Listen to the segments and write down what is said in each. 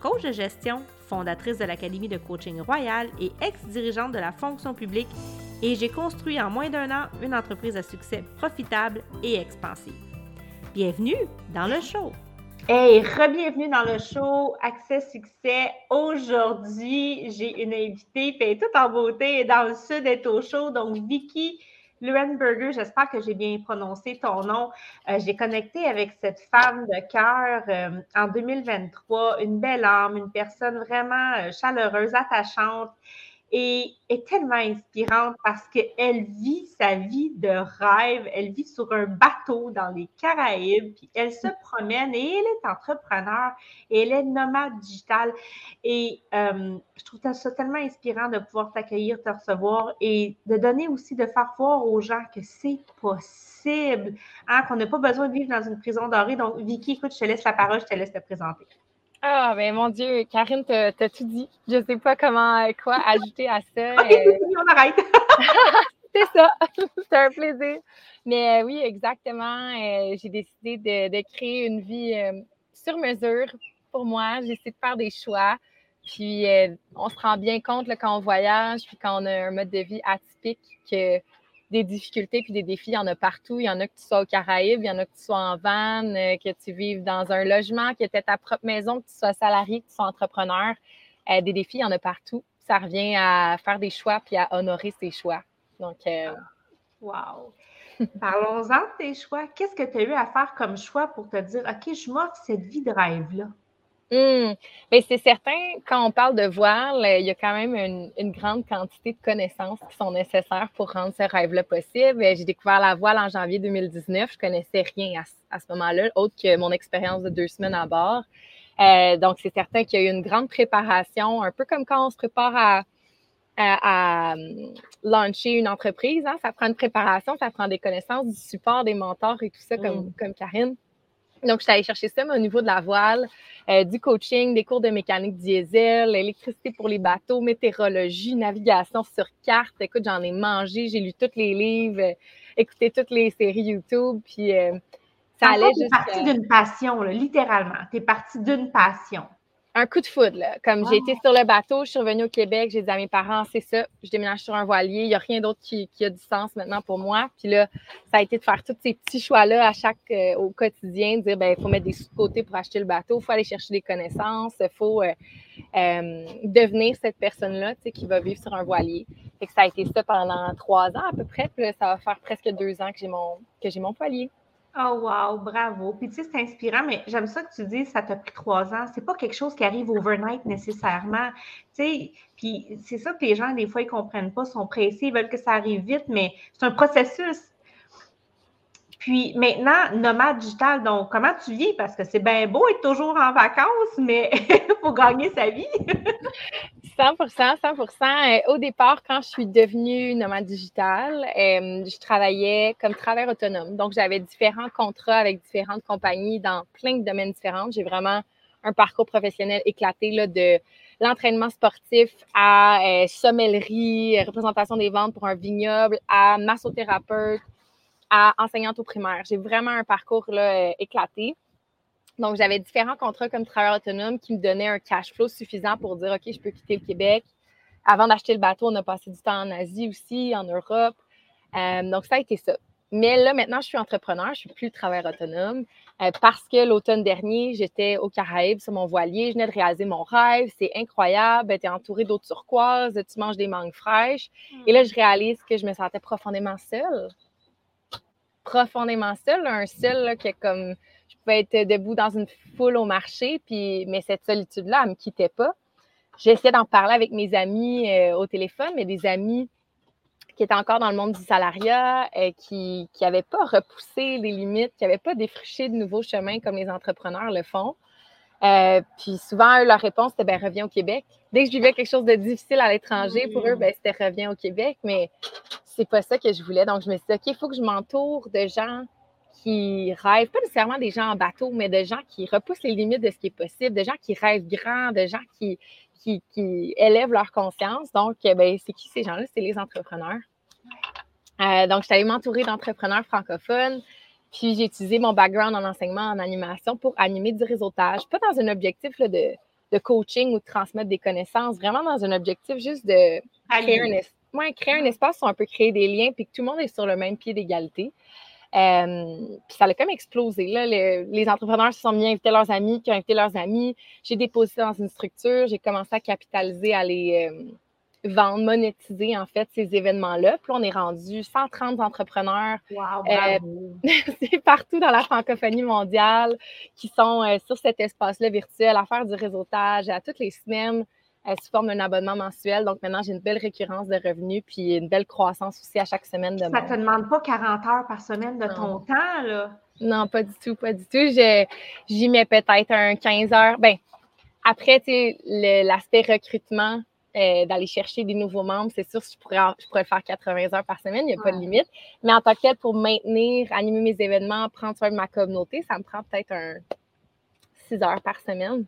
coach de gestion, fondatrice de l'Académie de coaching royal et ex-dirigeante de la fonction publique, et j'ai construit en moins d'un an une entreprise à succès profitable et expansive. Bienvenue dans le show! Hey, re-bienvenue dans le show Accès Succès. Aujourd'hui, j'ai une invitée, puis toute en beauté, dans le sud, est au show. Donc, Vicky Lurenberger, j'espère que j'ai bien prononcé ton nom. Euh, j'ai connecté avec cette femme de cœur euh, en 2023, une belle âme, une personne vraiment euh, chaleureuse, attachante et est tellement inspirante parce qu'elle vit sa vie de rêve. Elle vit sur un bateau dans les Caraïbes, puis elle se promène et elle est entrepreneur et elle est nomade digitale. Et euh, je trouve ça tellement inspirant de pouvoir t'accueillir, te recevoir et de donner aussi, de faire voir aux gens que c'est possible, hein, qu'on n'a pas besoin de vivre dans une prison dorée. Donc, Vicky, écoute, je te laisse la parole, je te laisse te présenter. Ah, ben mon Dieu, Karine, t'as tout dit. Je ne sais pas comment, quoi ajouter à ça. OK, euh. on arrête. c'est ça. c'est un plaisir. Mais euh, oui, exactement. Euh, j'ai décidé de, créer une vie sur mesure pour moi. J'ai essayé de faire des choix. Puis, on se rend bien compte quand on voyage, puis quand on a un mode de vie atypique, que des difficultés puis des défis, il y en a partout. Il y en a que tu sois aux Caraïbes, il y en a que tu sois en van, euh, que tu vives dans un logement, que tu aies ta propre maison, que tu sois salarié, que tu sois entrepreneur. Euh, des défis, il y en a partout. Ça revient à faire des choix puis à honorer ses choix. Donc, euh... wow! Parlons-en de tes choix. Qu'est-ce que tu as eu à faire comme choix pour te dire, OK, je m'offre cette vie de rêve-là? Mmh. Ben, c'est certain, quand on parle de voile, il y a quand même une, grande quantité de connaissances qui sont nécessaires pour rendre ce rêve-là possible. J'ai découvert la voile en janvier 2019. Je connaissais rien à, ce moment-là, autre que mon expérience de deux semaines à bord. Euh, donc, c'est certain qu'il y a eu une grande préparation, un peu comme quand on se prépare à, à, hum, lancer une entreprise. Hein. Ça prend une préparation, ça prend des connaissances, du support, des mentors et tout ça, comme, mmh. comme Karine. Donc, je suis allée chercher ça, mais au niveau de la voile, euh, du coaching, des cours de mécanique diesel, électricité pour les bateaux, météorologie, navigation sur carte. Écoute, j'en ai mangé, j'ai lu tous les livres, euh, écouté toutes les séries YouTube, puis euh, ça allait juste... partie d'une passion, littéralement. Tu es partie d'une passion un coup de foudre. Là. Comme j'ai été sur le bateau, je suis revenue au Québec, j'ai dit à mes parents, c'est ça, je déménage sur un voilier, il n'y a rien d'autre qui, a du sens maintenant pour moi. Puis là, ça a été de faire tous ces petits choix-là à chaque, euh, au quotidien, de dire, ben il faut mettre des sous-côtés pour acheter le bateau, il faut aller chercher des connaissances, il faut euh, euh, devenir cette personne-là, qui va vivre sur un voilier. Fait que ça a été ça pendant trois ans à peu près, puis là, ça va faire presque deux ans que j'ai mon, que j'ai mon voilier. Oh wow, bravo. Puis tu sais, c'est inspirant, mais j'aime ça que tu dis ça t'a pris trois ans. C'est pas quelque chose qui arrive overnight nécessairement. Tu sais, puis c'est ça que les gens, des fois, ils comprennent pas, sont pressés, ils veulent que ça arrive vite, mais c'est un processus. Puis maintenant, nomade digital, donc comment tu vis? Parce que c'est bien beau être toujours en vacances, mais faut gagner sa vie. 100% 100% Au départ, quand je suis devenue nomade digital, euh, je travaillais comme travailleur autonome. Donc, j'avais différents contrats avec différentes compagnies dans plein de domaines différents. J'ai vraiment un parcours professionnel éclaté là, de l'entraînement sportif à euh, sommellerie, représentation des ventes pour un vignoble, à massothérapeute, à enseignante au primaire. J'ai vraiment un parcours là, euh, éclaté. Donc, j'avais différents contrats comme travailleur autonome qui me donnaient un cash flow suffisant pour dire OK, je peux quitter le Québec. Avant d'acheter le bateau, on a passé du temps en Asie aussi, en Europe. Euh, donc, ça a été ça. Mais là, maintenant, je suis entrepreneur, je ne suis plus travailleur autonome euh, parce que l'automne dernier, j'étais au Caraïbes sur mon voilier, je venais de réaliser mon rêve, c'est incroyable, tu es entouré d'eau turquoise, tu manges des mangues fraîches. Et là, je réalise que je me sentais profondément seule profondément seule, un seul qui est comme pouvais être debout dans une foule au marché, puis mais cette solitude-là, elle ne me quittait pas. J'essayais d'en parler avec mes amis euh, au téléphone, mais des amis qui étaient encore dans le monde du salariat, euh, qui n'avaient pas repoussé les limites, qui n'avaient pas défriché de nouveaux chemins comme les entrepreneurs le font. Euh, puis souvent, leur réponse, c'était ben, reviens au Québec. Dès que je vivais quelque chose de difficile à l'étranger, pour eux, ben, c'était reviens au Québec. Mais c'est pas ça que je voulais. Donc, je me suis dit, OK, il faut que je m'entoure de gens qui rêvent, pas nécessairement des gens en bateau, mais de gens qui repoussent les limites de ce qui est possible, de gens qui rêvent grand, de gens qui, qui, élèvent leur conscience. Donc, ben, c'est qui ces gens-là? C'est les entrepreneurs. Euh, donc, je suis allée m'entourer d'entrepreneurs francophones. Puis j'ai utilisé mon background en enseignement, en animation pour animer du réseautage, pas dans un objectif de, coaching ou de transmettre des connaissances, vraiment dans un objectif juste de créer un, créer un, espace où on peut créer des liens puis que tout le monde est sur le même pied d'égalité. Euh, puis ça a comme explosé. Là. les entrepreneurs se sont mis à inviter leurs amis, qui ont invité leurs amis. J'ai déposé dans une structure, j'ai commencé à capitaliser, à les, euh, vendre, monétiser en fait ces événements-là. Puis on est rendu 130 entrepreneurs wow, euh, partout dans la francophonie mondiale qui sont euh, sur cet espace-là virtuel à faire du réseautage à toutes les semaines sous forme d'un abonnement mensuel. Donc maintenant, j'ai une belle récurrence de revenus puis une belle croissance aussi à chaque semaine. De Ça ne te demande pas 40 heures par semaine de ton temps, là? Non, pas du tout, pas du tout. J'y mets peut-être un 15 heures. Ben, après, tu sais, l'aspect recrutement, euh, d'aller chercher des nouveaux membres. C'est sûr, je pourrais, je pourrais le faire 80 heures par semaine, il n'y a pas de limite. Mais en tant que tel, pour maintenir, animer mes événements, prendre soin de ma communauté, ça me prend peut-être un 6 heures par semaine.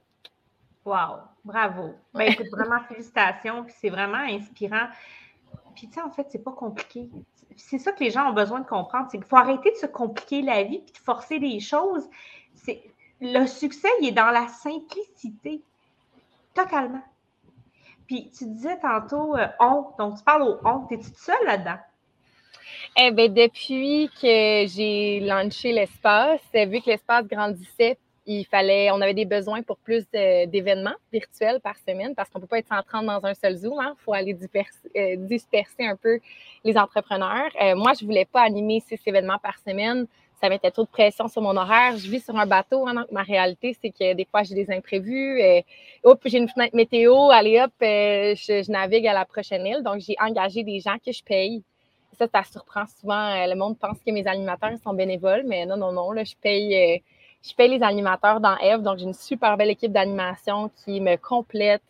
Wow, bravo. Ben, écoute, vraiment félicitations. Puis c'est vraiment inspirant. Puis tu sais, en fait, c'est pas compliqué. C'est ça que les gens ont besoin de comprendre. C'est qu'il faut arrêter de se compliquer la vie puis de forcer les choses. C'est le succès, il est dans la simplicité. Totalement. Puis tu disais tantôt euh, on, donc tu parles au on. T'es-tu seule là-dedans? Eh bien, depuis que j'ai lancé l'espace, vu que l'espace grandissait, il fallait, on avait des besoins pour plus d'événements virtuels par semaine parce qu'on ne peut pas être 130 dans un seul Zoom. Il hein. faut aller euh, disperser, un peu les entrepreneurs. Euh, moi, je ne voulais pas animer six événements par semaine ça mettait trop de pression sur mon horaire. Je vis sur un bateau. Hein, donc ma réalité, c'est que des fois, j'ai des imprévus. Et, euh, hop, j'ai une fenêtre météo. Allez, hop, je, navigue à la prochaine île. Donc, j'ai engagé des gens que je paye. Ça, ça surprend souvent. Le monde pense que mes animateurs sont bénévoles, mais non, non, non. Là, je paye, je paye les animateurs dans Eve. Donc, j'ai une super belle équipe d'animation qui me complète,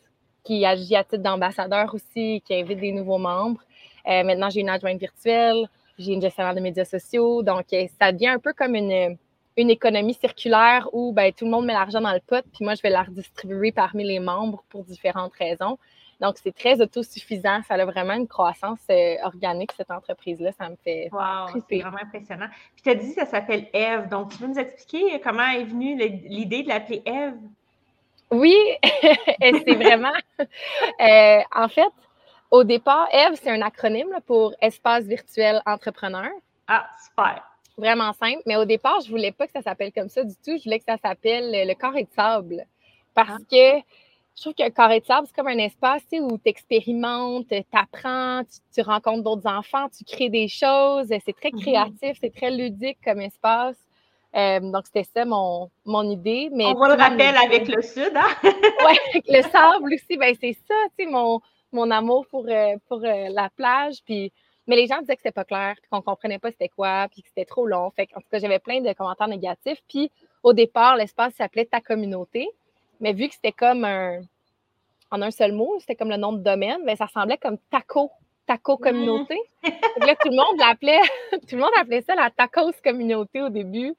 qui agit à titre d'ambassadeur aussi, qui invite des nouveaux membres. maintenant, j'ai une adjointe virtuelle j'ai une gestionnaire de médias sociaux. Donc, euh, ça devient un peu comme une, une économie circulaire où ben, tout le monde met l'argent dans le pot, puis moi, je vais la redistribuer parmi les membres pour différentes raisons. Donc, c'est très autosuffisant. Ça a vraiment une croissance euh, organique, cette entreprise-là. Ça me fait. Wow, c'est vraiment impressionnant. Puis, tu as dit que ça s'appelle Eve. Donc, tu peux nous expliquer comment est venue l'idée de l'appeler Eve? Oui, c'est vraiment. Euh, en fait, au départ, EVE, c'est un acronyme pour Espace virtuel entrepreneur. Ah, super. Vraiment simple. Mais au départ, je ne voulais pas que ça s'appelle comme ça du tout. Je voulais que ça s'appelle le carré de sable. Parce ah. que je trouve que carré de sable, c'est comme un espace où tu expérimentes, tu apprends, tu, rencontres d'autres enfants, tu crées des choses. C'est très mhm. créatif, c'est très ludique comme espace. Euh, donc, c'était ça mon, mon idée. Mais On voit le rappel avec le sud, hein? oui, avec le sable aussi, ben, c'est ça, tu sais, mon, mon amour pour, euh, pour euh, la plage. Puis, mais les gens disaient que c'était pas clair, qu'on ne comprenait pas c'était quoi, puis que c'était trop long. Fait en tout cas, j'avais plein de commentaires négatifs. Puis au départ, l'espace s'appelait Ta communauté. Mais vu que c'était comme un, en un seul mot, c'était comme le nom de domaine, bien, ça ressemblait comme taco, taco communauté. là, tout le monde l'appelait, tout le monde appelait ça la tacos communauté au début.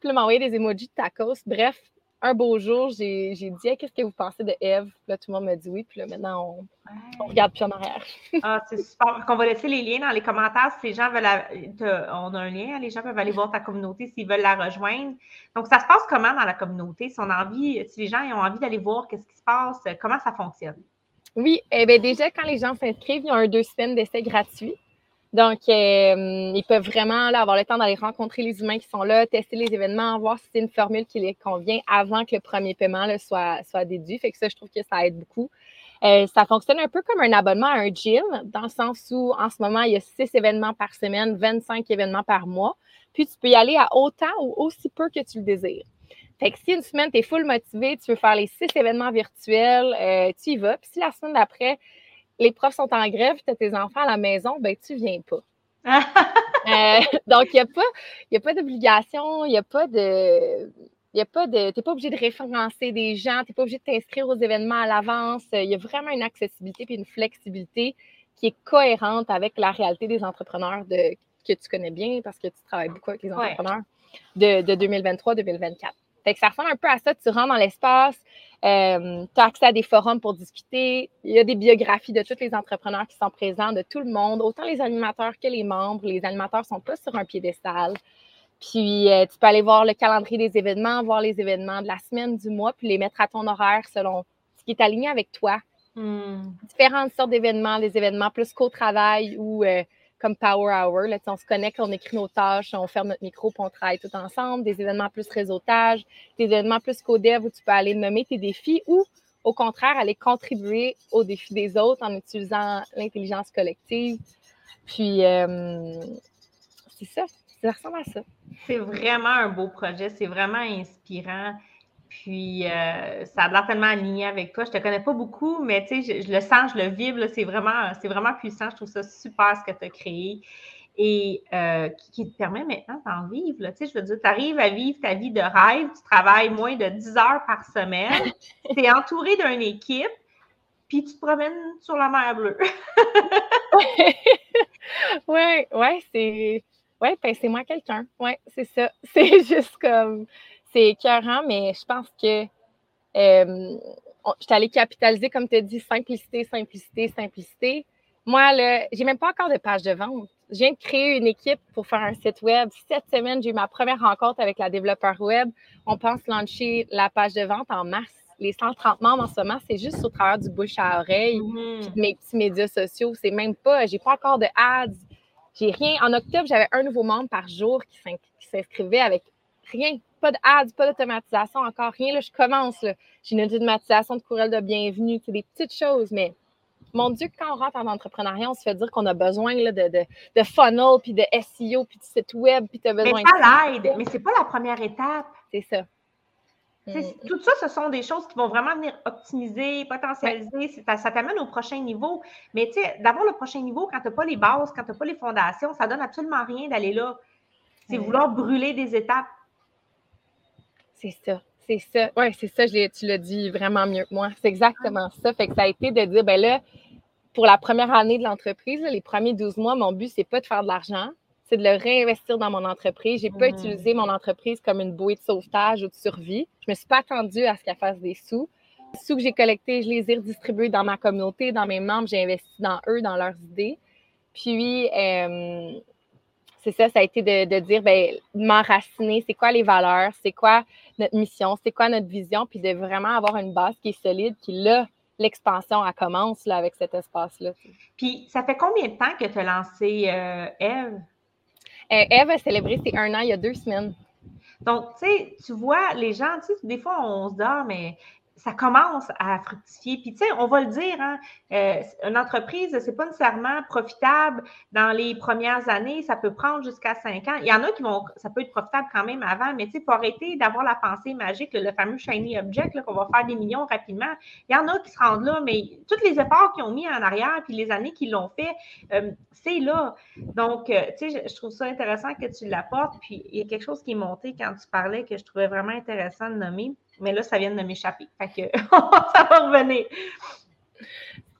Puis là, m'envoyait des emojis de tacos. Bref, un beau jour, j'ai dit Qu'est-ce que vous pensez de Eve? Là, tout le monde m'a dit oui. Puis là, maintenant, on, regarde plus en arrière. ah, c'est super. On va laisser les liens dans les commentaires si les gens veulent. on a un lien, les gens peuvent aller voir ta communauté s'ils veulent la rejoindre. Donc, ça se passe comment dans la communauté? Si on a envie, si les gens ont envie d'aller voir qu'est-ce qui se passe, comment ça fonctionne? Oui, eh bien, déjà, quand les gens s'inscrivent, il y a un deux semaines d'essai gratuit. Donc, euh, ils peuvent vraiment avoir le temps d'aller rencontrer les humains qui sont là, tester les événements, voir si c'est une formule qui les convient avant que le premier paiement soit, déduit. Fait que ça, je trouve que ça aide beaucoup. Euh, ça fonctionne un peu comme un abonnement à un gym, dans le sens où en ce moment, il y a six événements par semaine, 25 événements par mois. Puis tu peux y aller à autant ou aussi peu que tu le désires. Fait que si une semaine, tu es full motivé, tu veux faire les six événements virtuels, euh, tu y vas. Puis si la semaine d'après, les profs sont en grève, tu as tes enfants à la maison, ben tu viens pas. Euh, donc, il n'y a pas, pas d'obligation, il n'y a pas de. Il a pas de, t'es pas obligé de référencer des gens, tu n'es pas obligé de t'inscrire aux événements à l'avance. Il y a vraiment une accessibilité et une flexibilité qui est cohérente avec la réalité des entrepreneurs de, que tu connais bien parce que tu travailles beaucoup avec les entrepreneurs de, de 2023-2024. Fait que ça ressemble un peu à ça. Tu rentres dans l'espace, euh, tu as accès à des forums pour discuter. Il y a des biographies de tous les entrepreneurs qui sont présents, de tout le monde, autant les animateurs que les membres. Les animateurs sont pas sur un piédestal. Puis euh, tu peux aller voir le calendrier des événements, voir les événements de la semaine, du mois, puis les mettre à ton horaire selon ce qui est aligné avec toi. Hmm. Différentes sortes d'événements, des événements plus qu'au travail ou euh, comme Power Hour. Là, on se connecte, on écrit nos tâches, on ferme notre micro, puis on travaille tout ensemble. Des événements plus réseautage, des événements plus co-dev où tu peux aller nommer tes défis ou, au contraire, aller contribuer aux défis des autres en utilisant l'intelligence collective. Puis, euh, c'est ça. Ça ressemble à ça. C'est vraiment un beau projet. C'est vraiment inspirant. Puis, euh, ça a l'air tellement aligné avec toi. Je ne te connais pas beaucoup, mais tu sais, je, le sens, je le vibre. C'est vraiment, vraiment puissant. Je trouve ça super ce que tu as créé et euh, qui, te permet maintenant d'en vivre. Tu sais, je veux dire, tu arrives à vivre ta vie de rêve. Tu travailles moins de 10 heures par semaine. tu es entouré d'une équipe, puis tu te promènes sur la mer bleue. oui, ouais, c'est. Ouais, ben, c'est moi quelqu'un. Oui, c'est ça. C'est juste comme c'est écœurant, mais je pense que euh, je suis allée capitaliser, comme tu as dit, simplicité, simplicité, simplicité. Moi, là, j'ai même pas encore de page de vente. Je viens de créer une équipe pour faire un site web. Cette semaine, j'ai eu ma première rencontre avec la développeur web. On pense lancer la page de vente en mars. Les 130 membres en ce moment, c'est juste au travers du bouche à oreille, mm-hmm. mes petits médias sociaux. C'est même pas, j'ai pas encore de ads. J'ai rien. En octobre, j'avais un nouveau membre par jour qui s'inscrivait avec rien pas d'ads, pas d'automatisation, encore rien. Là, je commence. J'ai une automatisation de courriel de bienvenue, c'est des petites choses, mais mon Dieu, quand on rentre en entrepreneuriat, on se fait dire qu'on a besoin là, de, de, de, funnel, puis de SEO, puis de site web, puis tu as besoin mais ça l'aide, mais ce n'est pas la première étape. C'est ça. Mm. Tout ça, ce sont des choses qui vont vraiment venir optimiser, potentialiser. Ça, t'amène au prochain niveau. Mais tu sais, d'avoir le prochain niveau, quand tu n'as pas les bases, quand tu n'as pas les fondations, ça ne donne absolument rien d'aller là. C'est vouloir brûler des étapes. C'est ça. C'est ça. Oui, c'est ça. tu l'as dit vraiment mieux que moi. C'est exactement ça. Fait que ça a été de dire, ben là, pour la première année de l'entreprise, les premiers 12 mois, mon but, c'est pas de faire de l'argent, c'est de le réinvestir dans mon entreprise. Je n'ai pas mmh. utilisé mon entreprise comme une bouée de sauvetage ou de survie. Je ne me suis pas attendue à ce qu'elle fasse des sous. Les sous que j'ai collectés, je les ai redistribués dans ma communauté, dans mes membres. J'ai investi dans eux, dans leurs idées. Puis, euh, c'est ça, ça a été de, dire, ben, m'enraciner, c'est quoi les valeurs, c'est quoi notre mission, c'est quoi notre vision, puis de vraiment avoir une base qui est solide, puis là, l'expansion, elle commence là, avec cet espace-là. Puis, ça fait combien de temps que tu as lancé euh, Eve? Euh, Eve a célébré c'est un an, il y a deux semaines. Donc, tu sais, tu vois, les gens, tu sais, des fois, on se dit, mais ça commence à fructifier. Puis, tu sais, on va le dire, hein, euh, une entreprise, c'est pas nécessairement profitable dans les premières années. Ça peut prendre jusqu'à cinq ans. Il y en a qui vont, ça peut être profitable quand même avant, mais tu sais, faut arrêter d'avoir la pensée magique, le, fameux shiny object, qu'on va faire des millions rapidement. Il y en a qui se rendent là, mais tous les efforts qu'ils ont mis en arrière, puis les années qu'ils l'ont fait, euh, c'est là. Donc, euh, tu sais, je, trouve ça intéressant que tu l'apportes. Puis, il y a quelque chose qui est monté quand tu parlais que je trouvais vraiment intéressant de nommer mais là, ça vient de m'échapper. Fait que ça va revenir.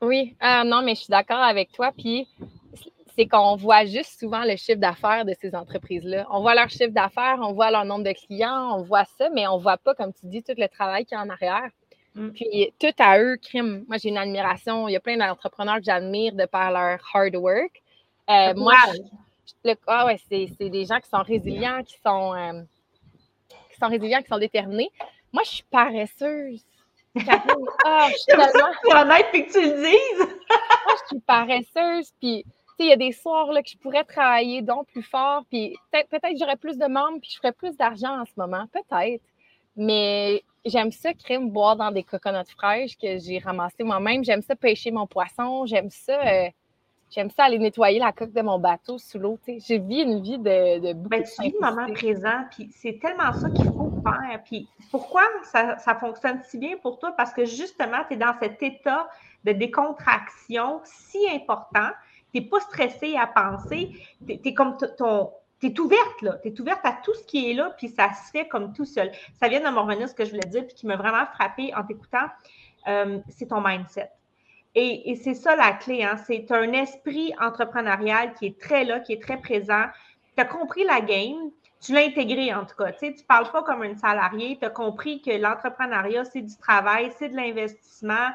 Oui, ah, non, mais je suis d'accord avec toi. Puis c'est qu'on voit juste souvent le chiffre d'affaires de ces entreprises-là. On voit leur chiffre d'affaires, on voit leur nombre de clients, on voit ça, mais on ne voit pas, comme tu dis, tout le travail qu'il y a en arrière. Mm. Puis tout à eux, crime. Moi, j'ai une admiration. Il y a plein d'entrepreneurs que j'admire de par leur hard work. Euh, moi, ah ouais, c'est des gens qui sont résilients, qui sont, euh, qui sont résilients, qui sont déterminés. Moi, je suis paresseuse. ah, je suis tellement... honnête puis que tu le dises. Moi, je suis paresseuse, puis il y a des soirs là, que je pourrais travailler donc plus fort, puis peut-être peut que j'aurais plus de membres, puis je ferais plus d'argent en ce moment, peut-être. Mais j'aime ça, crème, boire dans des coconuts fraîches que j'ai ramassés moi-même. J'aime ça pêcher mon poisson. J'aime ça euh, J'aime ça aller nettoyer la coque de mon bateau sous l'eau. Je vis une vie de, de beaucoup ben, Tu vis le moment présent, puis c'est tellement ça qu'il faut faire. Puis pourquoi ça, ça, fonctionne si bien pour toi? Parce que justement, tu es dans cet état de décontraction si important. Tu n'es pas stressé à penser. Tu es, comme ton, tu es ouverte, là. Tu es ouverte à tout ce qui est là, puis ça se fait comme tout seul. Ça vient de me revenir ce que je voulais dire, puis qui m'a vraiment frappé en t'écoutant. Euh, c'est ton mindset. Et, c'est ça la clé, hein? c'est un esprit entrepreneurial qui est très là, qui est très présent. Tu as compris la game, tu l'as intégré en tout cas. Tu ne parles pas comme une salariée, tu as compris que l'entrepreneuriat, c'est du travail, c'est de l'investissement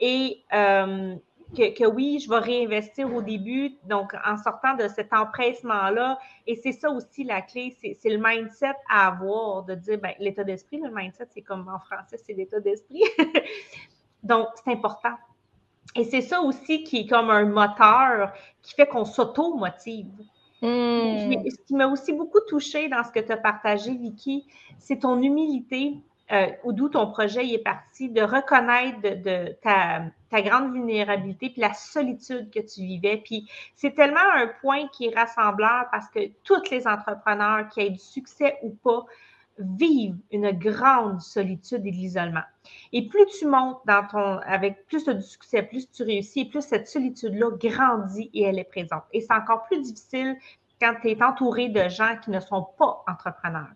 et euh, que, oui, je vais réinvestir au début, donc en sortant de cet empressement-là. Et c'est ça aussi la clé, c'est le mindset à avoir, de dire, ben, l'état d'esprit, le mindset, c'est comme en français, c'est l'état d'esprit. donc, c'est important. Et c'est ça aussi qui est comme un moteur qui fait qu'on s'auto-motive. Hmm. Ce qui m'a aussi beaucoup touché dans ce que tu as partagé, Vicky, c'est ton humilité, euh, d'où ton projet est parti, de reconnaître de, ta, ta, grande vulnérabilité puis la solitude que tu vivais. Puis c'est tellement un point qui est rassembleur parce que tous les entrepreneurs, qui aient du succès ou pas, vivent une grande solitude et de l'isolement. Et plus tu montes dans ton, avec plus de succès, plus tu réussis, plus cette solitude-là grandit et elle est présente. Et c'est encore plus difficile quand tu es entouré de gens qui ne sont pas entrepreneurs.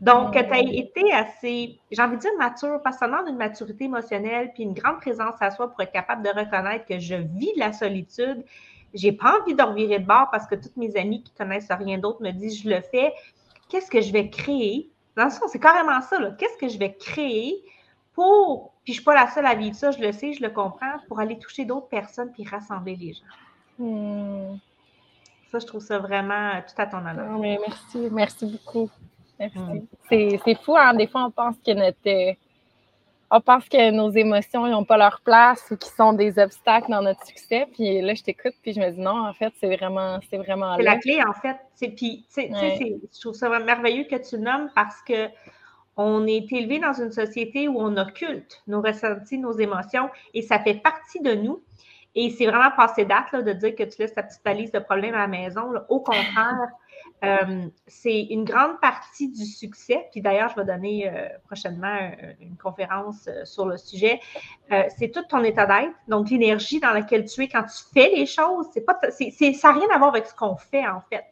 Donc, tu as été assez, j'ai envie de dire mature, parce que ça demande une maturité émotionnelle puis une grande présence à soi pour être capable de reconnaître que je vis de la solitude. J'ai pas envie de revirer de bord parce que toutes mes amies qui connaissent rien d'autre me disent je le fais. Qu'est-ce que je vais créer? Dans le sens, c'est carrément ça. Qu'est-ce que je vais créer pour, puis je ne suis pas la seule à vivre ça, je le sais, je le comprends, pour aller toucher d'autres personnes puis rassembler les gens. Hmm. Ça, je trouve ça vraiment tout à ton honneur. merci, merci beaucoup. Merci. Hmm. C'est fou, hein? Des fois, on pense que notre. On pense que nos émotions n'ont pas leur place ou qu'ils sont des obstacles dans notre succès. Puis là, je t'écoute, puis je me dis non, en fait, c'est vraiment, c'est vraiment. C'est la clé, en fait. Puis, je trouve ça merveilleux que tu nommes parce que on est élevé dans une société où on occulte nos ressentis, nos émotions, et ça fait partie de nous. Et c'est vraiment passé date là, de dire que tu laisses ta petite valise de problèmes à la maison. Au contraire, euh, c'est une grande partie du succès. Puis d'ailleurs, je vais donner euh, prochainement euh, une conférence sur le sujet. c'est tout ton état d'être, donc l'énergie dans laquelle tu es quand tu fais les choses. C'est pas, c'est, ça n'a rien à voir avec ce qu'on fait en fait.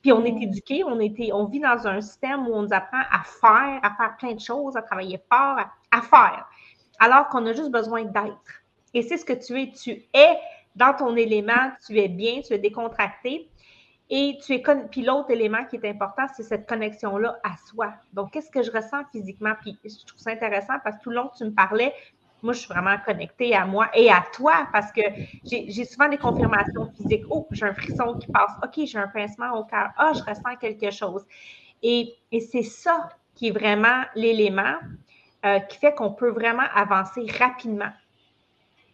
Puis on est mm. éduqué, on, on vit dans un système où on nous apprend à faire, à faire plein de choses, à travailler fort, à, faire, alors qu'on a juste besoin d'être. Et c'est ce que tu es. Tu es dans ton élément, tu es bien, tu es décontracté. Et tu es puis l'autre élément qui est important, c'est cette connexion-là à soi. Donc, qu'est-ce que je ressens physiquement? Puis je trouve ça intéressant parce que tout le long que tu me parlais, moi, je suis vraiment connectée à moi et à toi parce que j'ai souvent des confirmations physiques. Oh, j'ai un frisson qui passe. OK, j'ai un pincement au cœur. Ah, je ressens quelque chose. Et, c'est ça qui est vraiment l'élément euh, qui fait qu'on peut vraiment avancer rapidement.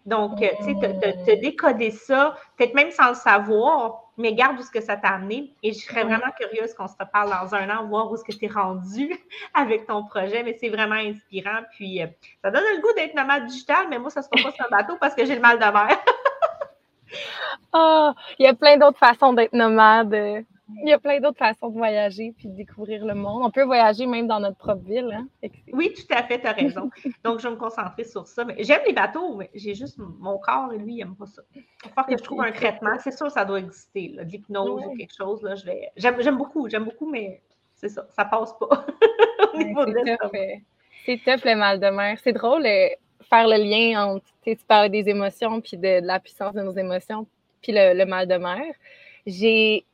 Donc, tu sais, te, décoder ça, peut-être même sans le savoir, mais garde où ce que ça t'a amené. Et je serais vraiment curieuse qu'on se reparle dans un an, voir où ce que tu es rendu avec ton projet. Mais c'est vraiment inspirant. Puis, euh, ça donne le goût d'être nomade digital, mais moi, ça ne se passe pas sur un bateau parce que j'ai le mal de mer. Ah, il y a plein d'autres façons d'être nomade. Il y a plein d'autres façons de voyager puis de découvrir le monde. On peut voyager même dans notre propre ville. Hein? Oui, tout à fait, tu as raison. Donc, je vais me concentrer sur ça. J'aime les bateaux, mais j'ai juste mon corps et lui, il n'aime pas ça. Il faut que je trouve un traitement. C'est sûr, ça doit exister, de l'hypnose ou quelque chose. Là, je vais... J'aime beaucoup, j'aime beaucoup, mais c'est ça, ça passe pas au niveau de C'est top le mal de mer. C'est drôle de faire le lien entre, tu parlais des émotions puis de, la puissance de nos émotions puis le, le mal de mer. J'ai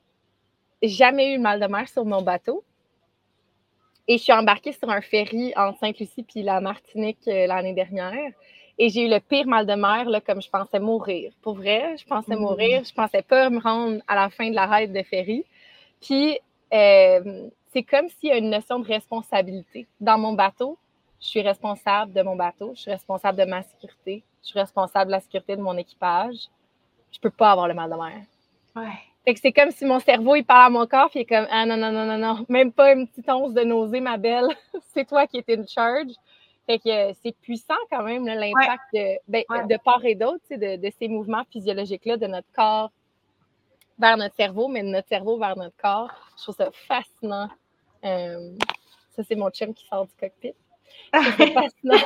jamais eu mal de mer sur mon bateau. Et je suis embarquée sur un ferry en Sainte-Lucie puis la Martinique euh, l'année dernière. Et j'ai eu le pire mal de mer, là, comme je pensais mourir. Pour vrai, je pensais mourir. Je pensais pas me rendre à la fin de la raide de ferry. Puis, euh, c'est comme s'il y a une notion de responsabilité. Dans mon bateau, je suis responsable de mon bateau, je suis responsable de ma sécurité, je suis responsable de la sécurité de mon équipage. Je peux pas avoir le mal de mer. Ouais. Fait que c'est comme si mon cerveau, il parle à mon corps, puis il est comme Ah non, non, non, non, non, même pas une petite once de nausée, ma belle. c'est toi qui es in charge. Fait que euh, c'est puissant quand même, l'impact de, ben, de, part et d'autre, de, de ces mouvements physiologiques-là, de notre corps vers notre cerveau, mais de notre cerveau vers notre corps. Je trouve ça fascinant. Euh, ça, c'est mon chum qui sort du cockpit. Fascinant.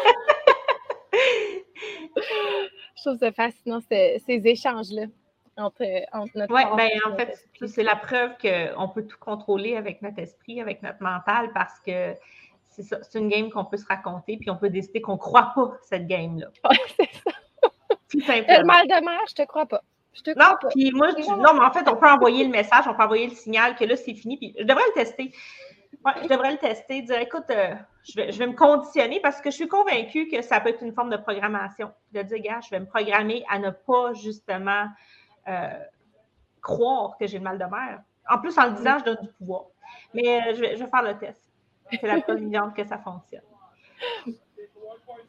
je trouve ça fascinant, ces échanges-là entre, notre Oui, ben, en fait, c'est la preuve qu'on peut tout contrôler avec notre esprit, avec notre mental, parce que c'est ça, c'est une game qu'on peut se raconter, puis on peut décider qu'on ne croit pas cette game-là. Oui, c'est ça. Tout simplement. Le mal de mer, je te crois pas. Je te non, puis moi, non, mais en fait, on peut envoyer le message, on peut envoyer le signal que là, c'est fini, puis je devrais le tester. Ouais, je devrais le tester, dire écoute, euh, je, vais, je, vais, me conditionner parce que je suis convaincue que ça peut être une forme de programmation. De dire, gars, je vais me programmer à ne pas justement euh, croire que j'ai le mal de mer. En plus, en le disant, je donne du pouvoir. Mais euh, je, vais, je, vais, faire le test. C'est la preuve que ça fonctionne.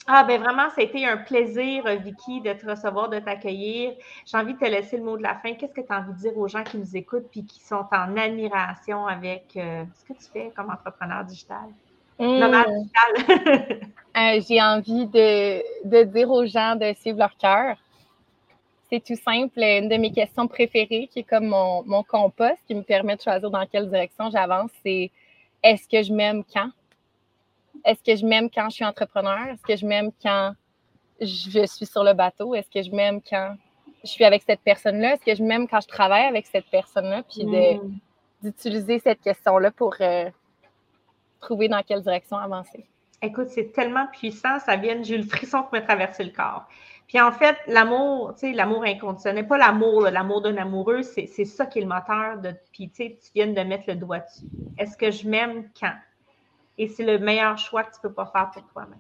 Ah, ben vraiment, ça a été un plaisir, Vicky, de te recevoir, de t'accueillir. J'ai envie de te laisser le mot de la fin. Qu'est-ce que tu as envie de dire aux gens qui nous écoutent et qui sont en admiration avec euh, ce que tu fais comme entrepreneur digital? Mmh. digital. euh, J'ai envie de, de, dire aux gens de suivre leur cœur. C'est tout simple. Une de mes questions préférées, qui est comme mon, mon compas, qui me permet de choisir dans quelle direction j'avance, c'est est-ce que je m'aime quand? Est-ce que je m'aime quand je suis entrepreneur? Est-ce que je m'aime quand je suis sur le bateau? Est-ce que je m'aime quand je suis avec cette personne-là? Est-ce que je m'aime quand je travaille avec cette personne-là? Puis mm. d'utiliser cette question-là pour euh, trouver dans quelle direction avancer. Écoute, c'est tellement puissant, ça vient, j'ai eu le frisson qui m'a traversé le corps. Puis en fait, l'amour, tu sais, l'amour inconditionnel, pas l'amour, l'amour d'un amoureux, c'est ça qui est le moteur de. Puis tu sais, tu viens de mettre le doigt dessus. Est-ce que je m'aime quand? et c'est le meilleur choix que tu ne peux pas faire pour toi-même.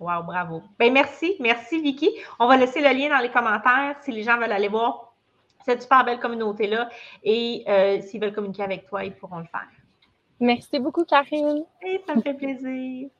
Wow, bravo. Ben, merci, merci Vicky. On va laisser le lien dans les commentaires si les gens veulent aller voir cette super belle communauté-là et euh, s'ils veulent communiquer avec toi, ils pourront le faire. Merci beaucoup, Karine. Et ça me fait plaisir.